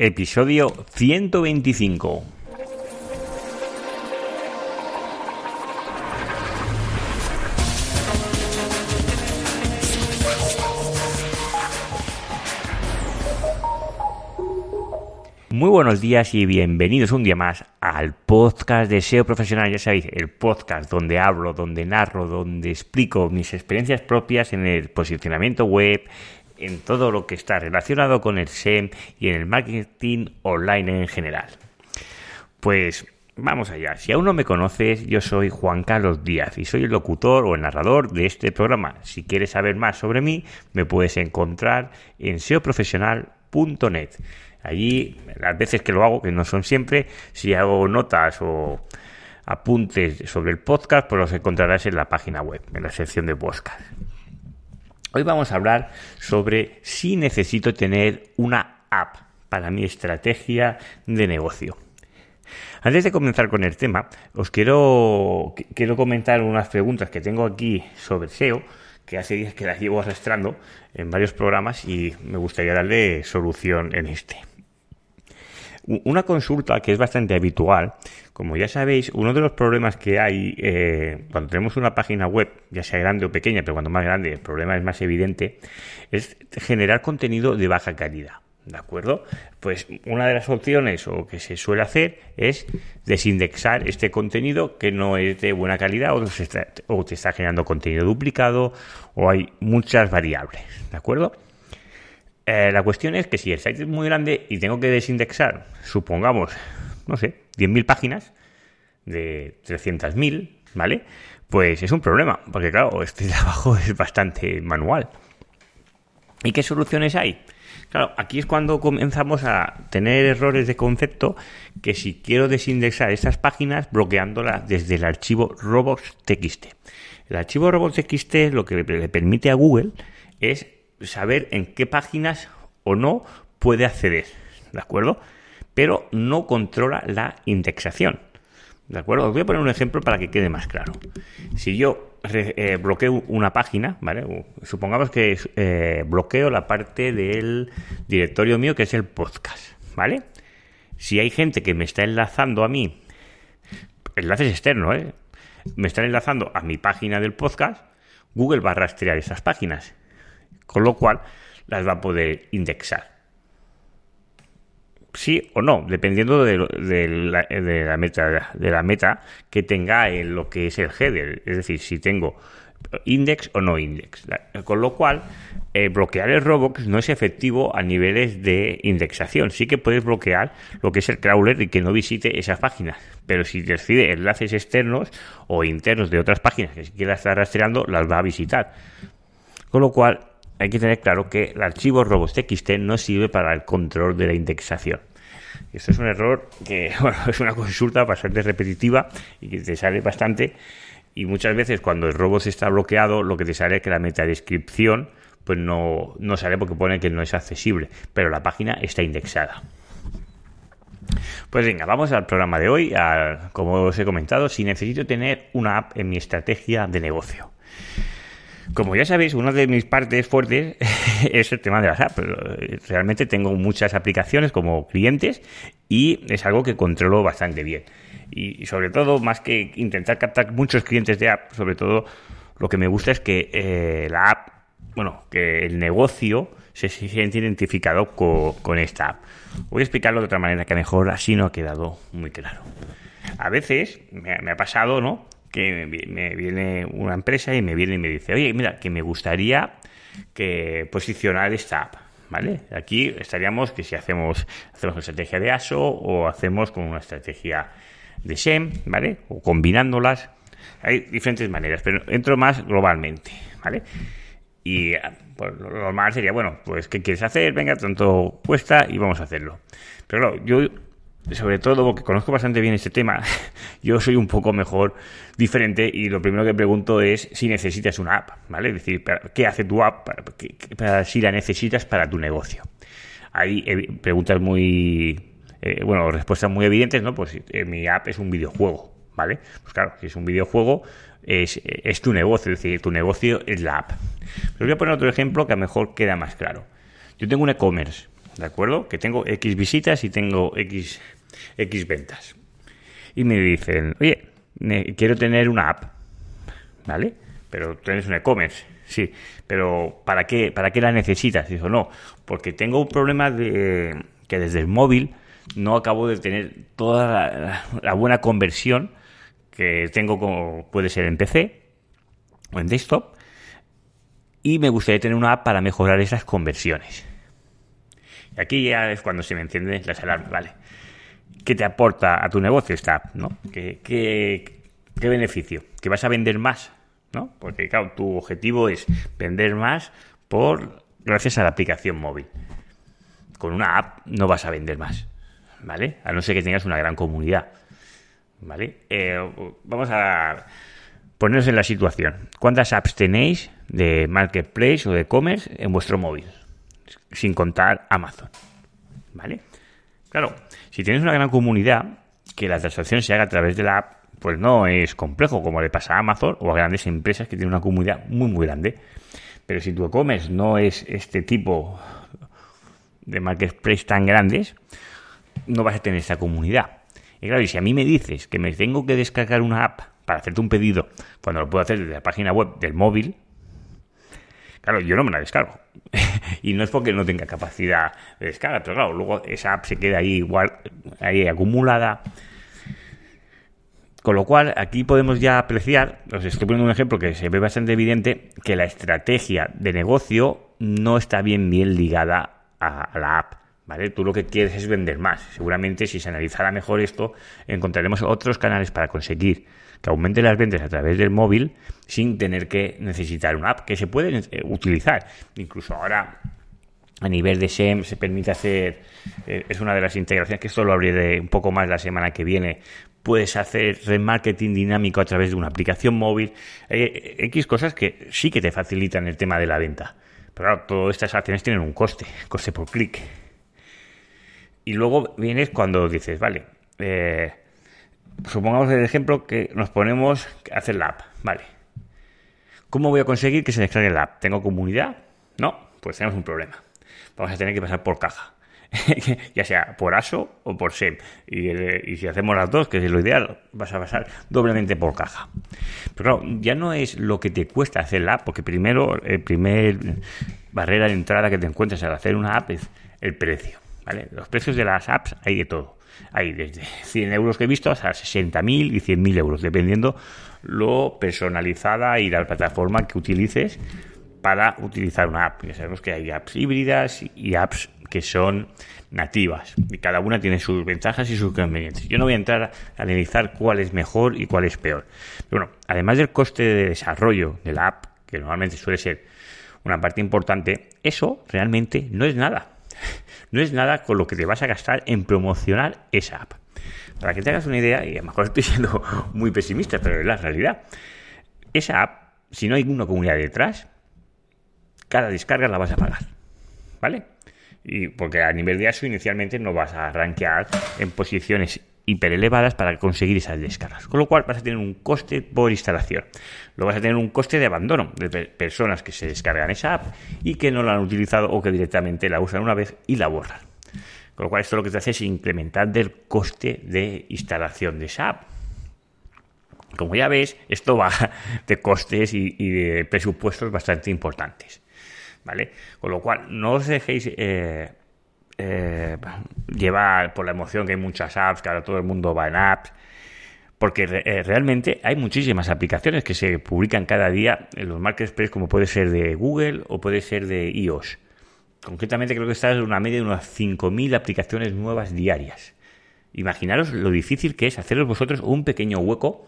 Episodio 125. Muy buenos días y bienvenidos un día más al podcast de SEO Profesional. Ya sabéis, el podcast donde hablo, donde narro, donde explico mis experiencias propias en el posicionamiento web, en todo lo que está relacionado con el SEM y en el marketing online en general. Pues vamos allá. Si aún no me conoces, yo soy Juan Carlos Díaz y soy el locutor o el narrador de este programa. Si quieres saber más sobre mí, me puedes encontrar en seoprofesional.net. Allí, las veces que lo hago, que no son siempre, si hago notas o apuntes sobre el podcast, pues los encontrarás en la página web, en la sección de podcast. Hoy vamos a hablar sobre si necesito tener una app para mi estrategia de negocio. Antes de comenzar con el tema, os quiero, quiero comentar unas preguntas que tengo aquí sobre SEO, que hace días que las llevo arrastrando en varios programas y me gustaría darle solución en este. Una consulta que es bastante habitual, como ya sabéis, uno de los problemas que hay eh, cuando tenemos una página web, ya sea grande o pequeña, pero cuando más grande el problema es más evidente, es generar contenido de baja calidad. ¿De acuerdo? Pues una de las opciones o que se suele hacer es desindexar este contenido que no es de buena calidad o, o te está generando contenido duplicado o hay muchas variables. ¿De acuerdo? Eh, la cuestión es que si el site es muy grande y tengo que desindexar, supongamos, no sé, 10.000 páginas de 300.000, ¿vale? Pues es un problema, porque claro, este trabajo es bastante manual. ¿Y qué soluciones hay? Claro, aquí es cuando comenzamos a tener errores de concepto que si quiero desindexar estas páginas bloqueándolas desde el archivo robots.txt. El archivo robots.txt lo que le permite a Google es saber en qué páginas o no puede acceder, ¿de acuerdo? Pero no controla la indexación. ¿De acuerdo? Os voy a poner un ejemplo para que quede más claro. Si yo eh, bloqueo una página, ¿vale? Supongamos que eh, bloqueo la parte del directorio mío que es el podcast, ¿vale? Si hay gente que me está enlazando a mí, enlaces externos, ¿eh? Me están enlazando a mi página del podcast, Google va a rastrear esas páginas con lo cual las va a poder indexar. Sí o no, dependiendo de, la, meta, de la meta que tenga en lo que es el header. Es decir, si tengo index o no index. Con lo cual, eh, bloquear el Roblox no es efectivo a niveles de indexación. Sí que puedes bloquear lo que es el crawler y que no visite esas páginas. Pero si decide enlaces externos o internos de otras páginas que si quiera estar rastreando, las va a visitar. Con lo cual, hay que tener claro que el archivo robots.txt no sirve para el control de la indexación. Esto es un error que bueno, es una consulta bastante repetitiva y que te sale bastante. Y muchas veces cuando el robot está bloqueado, lo que te sale es que la metadescripción pues no, no sale porque pone que no es accesible, pero la página está indexada. Pues venga, vamos al programa de hoy. como os he comentado, si necesito tener una app en mi estrategia de negocio. Como ya sabéis, una de mis partes fuertes es el tema de las apps. Realmente tengo muchas aplicaciones como clientes y es algo que controlo bastante bien. Y sobre todo, más que intentar captar muchos clientes de app, sobre todo lo que me gusta es que eh, la app, bueno, que el negocio se siente identificado con, esta app. Voy a explicarlo de otra manera que mejor así no ha quedado muy claro. A veces me ha pasado, ¿no? Que me viene una empresa y me viene y me dice, oye, mira, que me gustaría que posicionar esta app. ¿Vale? Aquí estaríamos que si hacemos, hacemos una estrategia de ASO o hacemos con una estrategia de SEM, ¿vale? O combinándolas. Hay diferentes maneras, pero entro más globalmente, ¿vale? Y pues, lo normal sería, bueno, pues ¿qué quieres hacer? Venga, tanto cuesta y vamos a hacerlo. Pero claro, yo sobre todo porque conozco bastante bien este tema, yo soy un poco mejor diferente y lo primero que pregunto es si necesitas una app, ¿vale? Es decir, ¿qué hace tu app para, si la necesitas para tu negocio? Hay preguntas muy, eh, bueno, respuestas muy evidentes, ¿no? Pues eh, mi app es un videojuego, ¿vale? Pues claro, si es un videojuego, es, es tu negocio, es decir, tu negocio es la app. Pero voy a poner otro ejemplo que a lo mejor queda más claro. Yo tengo un e-commerce, ¿de acuerdo? Que tengo X visitas y tengo X, X ventas. Y me dicen, oye, quiero tener una app, ¿vale? Pero tienes un e-commerce, sí, pero ¿para qué, ¿para qué la necesitas? Dijo, no, porque tengo un problema de que desde el móvil no acabo de tener toda la, buena conversión que tengo como puede ser en PC o en desktop y me gustaría tener una app para mejorar esas conversiones. Y aquí ya es cuando se me enciende las alarmas, ¿vale? ¿Qué te aporta a tu negocio esta app, no? ¿Qué, qué, qué beneficio? ¿Que vas a vender más? ¿No? Porque, claro, tu objetivo es vender más por gracias a la aplicación móvil. Con una app no vas a vender más, ¿vale? A no ser que tengas una gran comunidad, ¿vale? Eh, vamos a poneros en la situación. ¿Cuántas apps tenéis de marketplace o de e-commerce en vuestro móvil? Sin contar Amazon. ¿Vale? Claro, si tienes una gran comunidad, que la transacción se haga a través de la app, pues no es complejo, como le pasa a Amazon o a grandes empresas que tienen una comunidad muy, muy grande. Pero si tu e-commerce no es este tipo de marketplace tan grandes, no vas a tener esa comunidad. Y claro, y si a mí me dices que me tengo que descargar una app para hacerte un pedido cuando lo puedo hacer desde la página web del móvil, claro, yo no me la descargo. y no es porque no tenga capacidad de descarga, pero claro, luego esa app se queda ahí igual, ahí acumulada. Con lo cual, aquí podemos ya apreciar, os estoy poniendo un ejemplo que se ve bastante evidente, que la estrategia de negocio no está bien bien ligada a la app. ¿Vale? Tú lo que quieres es vender más. Seguramente si se analizara mejor esto, encontraremos otros canales para conseguir que aumente las ventas a través del móvil sin tener que necesitar una app que se puede eh, utilizar. Incluso ahora a nivel de SEM se permite hacer, eh, es una de las integraciones que esto lo abriré un poco más la semana que viene, puedes hacer remarketing dinámico a través de una aplicación móvil, eh, X cosas que sí que te facilitan el tema de la venta. Pero todas estas acciones tienen un coste, coste por clic. Y luego vienes cuando dices, vale, eh, supongamos el ejemplo que nos ponemos a hacer la app, ¿vale? ¿Cómo voy a conseguir que se descargue la app? ¿Tengo comunidad? No, pues tenemos un problema. Vamos a tener que pasar por caja. ya sea por ASO o por SEM. Y, si hacemos las dos, que es lo ideal, vas a pasar doblemente por caja. Pero claro, ya no es lo que te cuesta hacer la app, porque primero, el primer barrera de entrada que te encuentras al hacer una app es el precio. ¿vale? Los precios de las apps hay de todo. Hay desde 100 euros que he visto hasta 60.000 y 100.000 euros, dependiendo lo personalizada y la plataforma que utilices para utilizar una app. Ya sabemos que hay apps híbridas y apps que son nativas y cada una tiene sus ventajas y sus inconvenientes. Yo no voy a entrar a analizar cuál es mejor y cuál es peor. Pero bueno, además del coste de desarrollo de la app, que normalmente suele ser una parte importante, eso realmente no es nada no es nada con lo que te vas a gastar en promocionar esa app. Para que te hagas una idea, y a lo mejor estoy siendo muy pesimista, pero es la realidad. Esa app, si no hay una comunidad detrás, cada descarga la vas a pagar. ¿Vale? Y porque a nivel de ASO inicialmente no vas a rankear en posiciones hiper elevadas para conseguir esas descargas. Con lo cual vas a tener un coste por instalación. Luego vas a tener un coste de abandono de personas que se descargan esa app y que no la han utilizado o que directamente la usan una vez y la borran. Con lo cual esto lo que te hace es incrementar el coste de instalación de esa app. Como ya ves, esto va de costes y, de presupuestos bastante importantes. ¿Vale? Con lo cual, no os dejéis eh, eh, por la emoción que hay muchas apps, que ahora todo el mundo va en apps, porque eh, realmente hay muchísimas aplicaciones que se publican cada día en los marketplaces, como puede ser de Google o puede ser de iOS. Concretamente creo que está en una media de unas 5.000 aplicaciones nuevas diarias. Imaginaros lo difícil que es haceros vosotros un pequeño hueco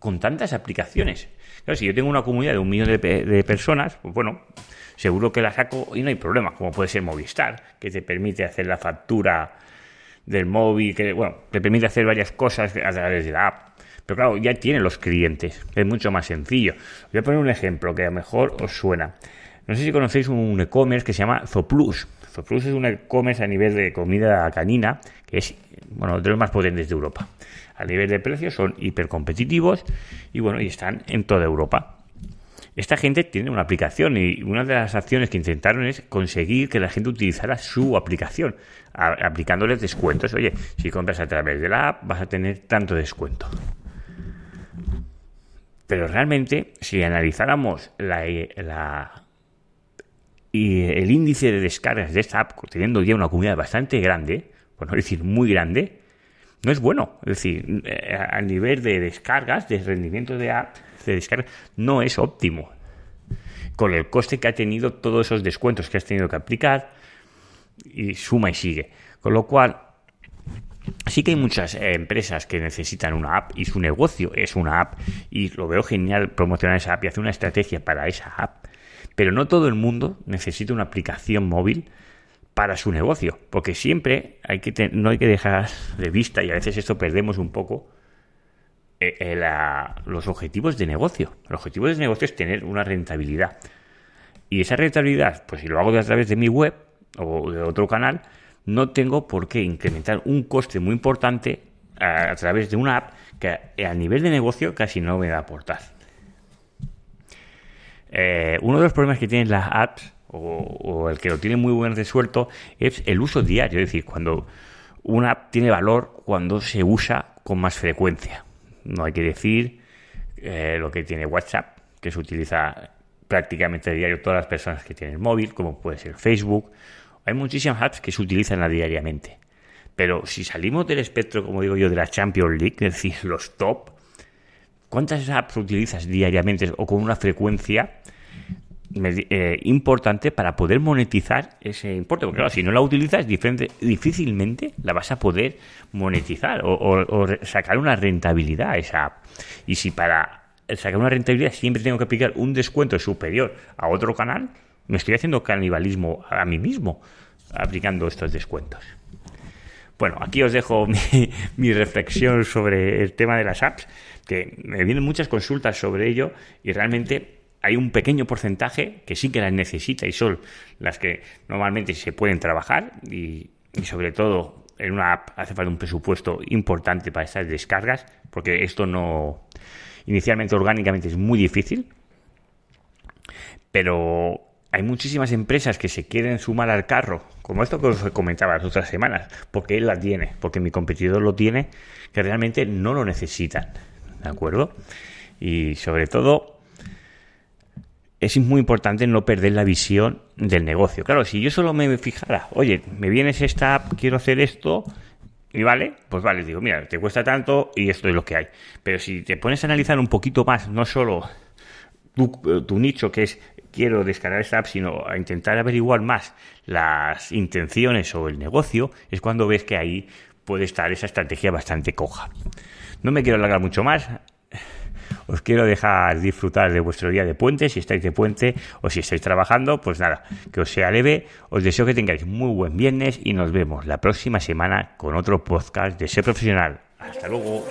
con tantas aplicaciones. Claro, si yo tengo una comunidad de un millón de, de personas, pues bueno, seguro que la saco y no hay problema, como puede ser Movistar, que te permite hacer la factura del móvil, que bueno, te permite hacer varias cosas a través de la app. Pero claro, ya tiene los clientes, es mucho más sencillo. Voy a poner un ejemplo que a lo mejor os suena. No sé si conocéis un e-commerce que se llama Zoplus. Zoplus es un e-commerce a nivel de comida canina, que es bueno, de los más potentes de Europa. A nivel de precios son hiper competitivos y bueno, y están en toda Europa. esta gente tiene una aplicación y una de las acciones que intentaron es conseguir que la gente utilizara su aplicación, aplicándoles descuentos. Oye, si compras a través de la app vas a tener tanto descuento. Pero realmente, si analizáramos la, el índice de descargas de esta app, teniendo ya una comunidad bastante grande, por no decir muy grande, no es bueno. Es decir, eh, a nivel de descargas, de rendimiento de app, de descarga, no es óptimo. Con el coste que ha tenido todos esos descuentos que has tenido que aplicar, y suma y sigue. Con lo cual, Sí que hay muchas eh, empresas que necesitan una app y su negocio es una app y lo veo genial promocionar esa app y hacer una estrategia para esa app, pero no todo el mundo necesita una aplicación móvil para su negocio, porque siempre no hay que dejar de vista y a veces esto perdemos un poco eh, eh, los objetivos de negocio. Los objetivos de negocio es tener una rentabilidad. Y esa rentabilidad, pues si lo hago a través de mi web o de otro canal, no tengo por qué incrementar un coste muy importante a, través de una app que a nivel de negocio casi no me va a aportar. Eh, uno de los problemas que tienen las apps, o, el que lo tiene muy buen resuelto, es el uso diario. Es decir, cuando una app tiene valor cuando se usa con más frecuencia. No hay que decir eh, lo que tiene WhatsApp, que se utiliza prácticamente a diario todas las personas que tienen móvil, como puede ser Facebook hay muchísimas apps que se utilizan diariamente. Pero si salimos del espectro, como digo yo, de la Champions League, es decir, los top, ¿cuántas apps utilizas diariamente o con una frecuencia eh, importante para poder monetizar ese importe? Porque claro, si no la utilizas, difícilmente la vas a poder monetizar o, sacar una rentabilidad a esa app. Y si para sacar una rentabilidad siempre tengo que aplicar un descuento superior a otro canal, me estoy haciendo canibalismo a mí mismo aplicando estos descuentos. Bueno, aquí os dejo mi, reflexión sobre el tema de las apps, que me vienen muchas consultas sobre ello y realmente hay un pequeño porcentaje que sí que las necesita y son las que normalmente se pueden trabajar y, sobre todo en una app hace falta un presupuesto importante para estas descargas porque esto no inicialmente orgánicamente es muy difícil pero hay muchísimas empresas que se quieren sumar al carro, como esto que os comentaba las otras semanas, porque él la tiene, porque mi competidor lo tiene, que realmente no lo necesitan. ¿De acuerdo? Y sobre todo, es muy importante no perder la visión del negocio. Claro, si yo solo me fijara, oye, me vienes esta app, quiero hacer esto, y vale, pues vale, digo, mira, te cuesta tanto y esto es lo que hay. Pero si te pones a analizar un poquito más, no solo tu, tu, nicho, que es quiero descargar esta app, sino a intentar averiguar más las intenciones o el negocio, es cuando ves que ahí puede estar esa estrategia bastante coja. No me quiero alargar mucho más. Os quiero dejar disfrutar de vuestro día de puente, si estáis de puente o si estáis trabajando, pues nada, que os sea leve. Os deseo que tengáis muy buen viernes y nos vemos la próxima semana con otro podcast de Ser Profesional. Hasta luego.